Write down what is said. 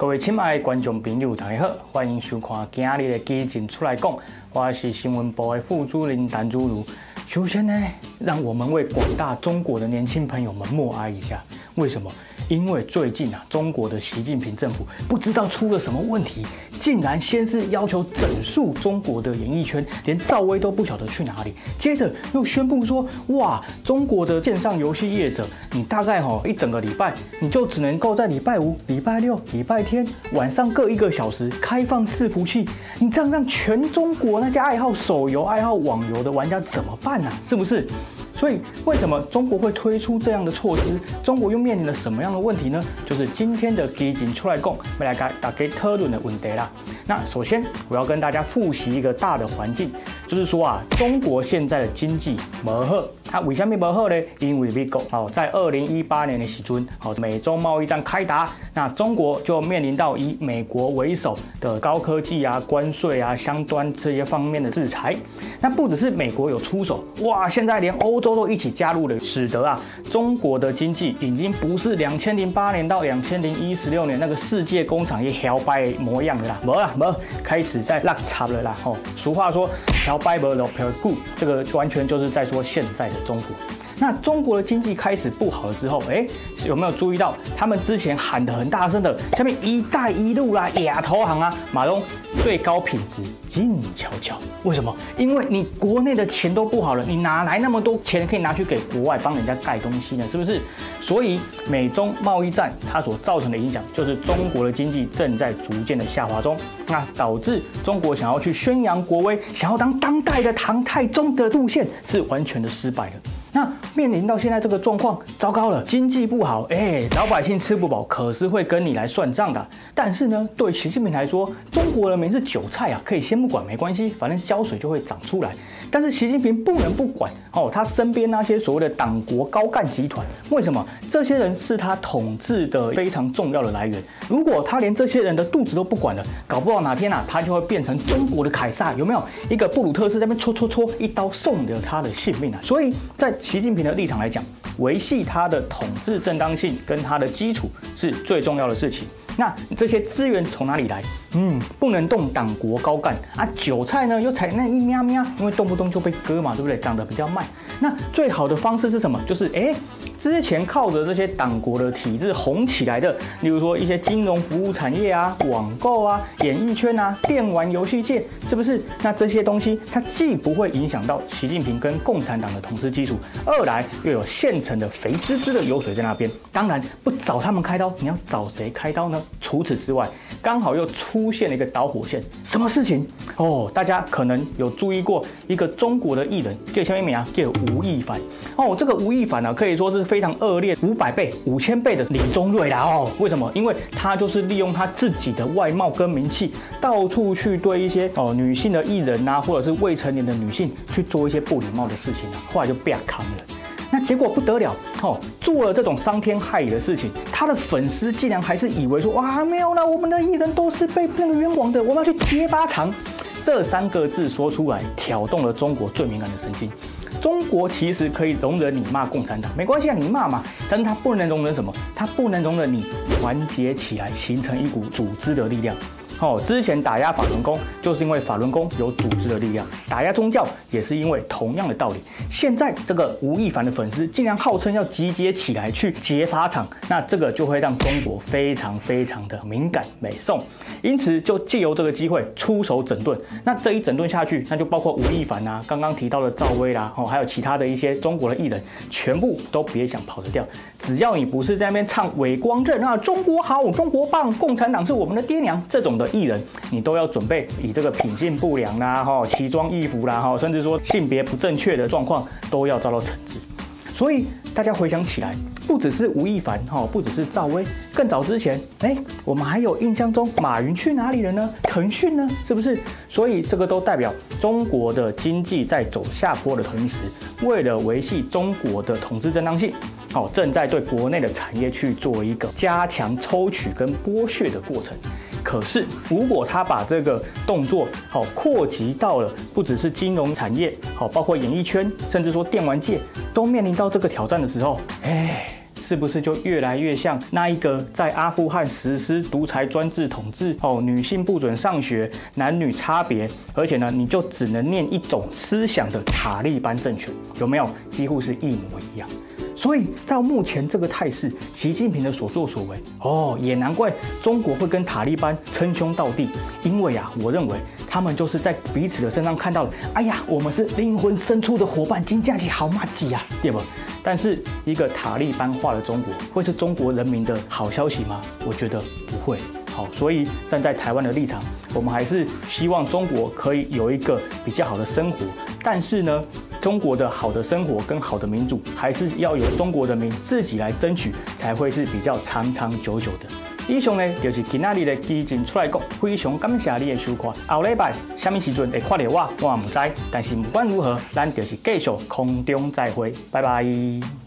各位亲爱的观众朋友，大家好，欢迎收看今日的基金出来讲，我是新闻部的副主任谭祖如。首先呢，让我们为广大中国的年轻朋友们默哀一下。为什么？因为最近啊，中国的习近平政府不知道出了什么问题，竟然先是要求整肃中国的演艺圈，连赵薇都不晓得去哪里。接着又宣布说，哇，中国的线上游戏业者，你大概哈一整个礼拜，你就只能够在礼拜五、礼拜六、礼拜天晚上各一个小时开放伺服器。你这样让全中国那些爱好手游、爱好网游的玩家怎么办呢？是不是？所以，为什么中国会推出这样的措施？中国又面临了什么样的问题呢？就是今天的基金出来供，未来该打给讨论的问题啦。那首先，我要跟大家复习一个大的环境，就是说啊，中国现在的经济不好。啊为什么不好呢？因为美国哦，在二零一八年的时阵，好，美洲贸易战开打，那中国就面临到以美国为首的高科技啊、关税啊、相关这些方面的制裁。那不只是美国有出手，哇，现在连欧洲都一起加入了，使得啊，中国的经济已经不是两千零八年到两千零一十六年那个世界工厂业摇摆模样的啦，没了没，开始在落差了啦。吼，俗话说摇摆不落票股，这个完全就是在说现在的。中国，那中国的经济开始不好了之后，哎，有没有注意到他们之前喊得很大声的，下面“一带一路”啦、亚投行啊、马东最高品质静悄悄？为什么？因为你国内的钱都不好了，你哪来那么多钱可以拿去给国外帮人家盖东西呢？是不是？所以美中贸易战它所造成的影响，就是中国的经济正在逐渐的下滑中，那导致中国想要去宣扬国威，想要当当代的唐太宗的路线是完全的失败的。那面临到现在这个状况，糟糕了，经济不好，哎，老百姓吃不饱，可是会跟你来算账的。但是呢，对习近平来说，中国人民是韭菜啊，可以先不管没关系，反正浇水就会长出来。但是习近平不能不管哦，他身边那些所谓的党国高干集团，为什么？这些人是他统治的非常重要的来源。如果他连这些人的肚子都不管了，搞不好哪天啊，他就会变成中国的凯撒，有没有？一个布鲁特斯在那边戳戳戳，一刀送了他的性命啊！所以在习近平的立场来讲，维系他的统治正当性跟他的基础是最重要的事情。那这些资源从哪里来？嗯，不能动党国高干啊，韭菜呢又才那一喵喵，因为动不动就被割嘛，对不对？长得比较慢。那最好的方式是什么？就是哎。之前靠着这些党国的体制红起来的，例如说一些金融服务产业啊、网购啊、演艺圈啊、电玩游戏界，是不是？那这些东西它既不会影响到习近平跟共产党的统治基础，二来又有现成的肥滋滋的油水在那边。当然不找他们开刀，你要找谁开刀呢？除此之外，刚好又出现了一个导火线，什么事情？哦，大家可能有注意过一个中国的艺人，叫什么名啊？叫吴亦凡。哦，这个吴亦凡呢，可以说是。非常恶劣，五百倍、五千倍的李宗瑞啦哦，为什么？因为他就是利用他自己的外貌跟名气，到处去对一些哦女性的艺人啊，或者是未成年的女性去做一些不礼貌的事情啊，后来就被扛了。那结果不得了哦，做了这种伤天害理的事情，他的粉丝竟然还是以为说哇没有了，我们的艺人都是被那个冤枉的，我们要去揭发场。这三个字说出来，挑动了中国最敏感的神经。中国其实可以容忍你骂共产党，没关系啊，你骂嘛。但是他不能容忍什么？他不能容忍你团结起来，形成一股组织的力量。哦，之前打压法轮功，就是因为法轮功有组织的力量；打压宗教，也是因为同样的道理。现在这个吴亦凡的粉丝竟然号称要集结起来去劫法场，那这个就会让中国非常非常的敏感美送，因此就借由这个机会出手整顿。那这一整顿下去，那就包括吴亦凡啊，刚刚提到的赵薇啦，哦，还有其他的一些中国的艺人，全部都别想跑得掉。只要你不是在那边唱伪光正啊，中国好，中国棒，共产党是我们的爹娘这种的。艺人，你都要准备以这个品性不良啦、哈奇装异服啦、哈甚至说性别不正确的状况，都要遭到惩治。所以大家回想起来，不只是吴亦凡哈，不只是赵薇，更早之前，哎，我们还有印象中马云去哪里了呢？腾讯呢？是不是？所以这个都代表中国的经济在走下坡的同时，为了维系中国的统治正当性，好，正在对国内的产业去做一个加强抽取跟剥削的过程。可是，如果他把这个动作好扩及到了不只是金融产业，好包括演艺圈，甚至说电玩界都面临到这个挑战的时候，哎，是不是就越来越像那一个在阿富汗实施独裁专制统治哦？女性不准上学，男女差别，而且呢，你就只能念一种思想的塔利班政权，有没有？几乎是一模一样。所以到目前这个态势，习近平的所作所为，哦，也难怪中国会跟塔利班称兄道弟，因为啊，我认为他们就是在彼此的身上看到了，哎呀，我们是灵魂深处的伙伴，金家起好麻吉啊，对不？但是一个塔利班化的中国，会是中国人民的好消息吗？我觉得不会。好，所以站在台湾的立场，我们还是希望中国可以有一个比较好的生活，但是呢，中国的好的生活跟好的民主，还是要由中国人民自己来争取，才会是比较长长久久的。以上呢，就是今仔日的基金出来讲，非常感谢你的收看。后礼拜什么时阵会看到我，我也不知，但是不管如何，咱就是继续空中再会，拜拜。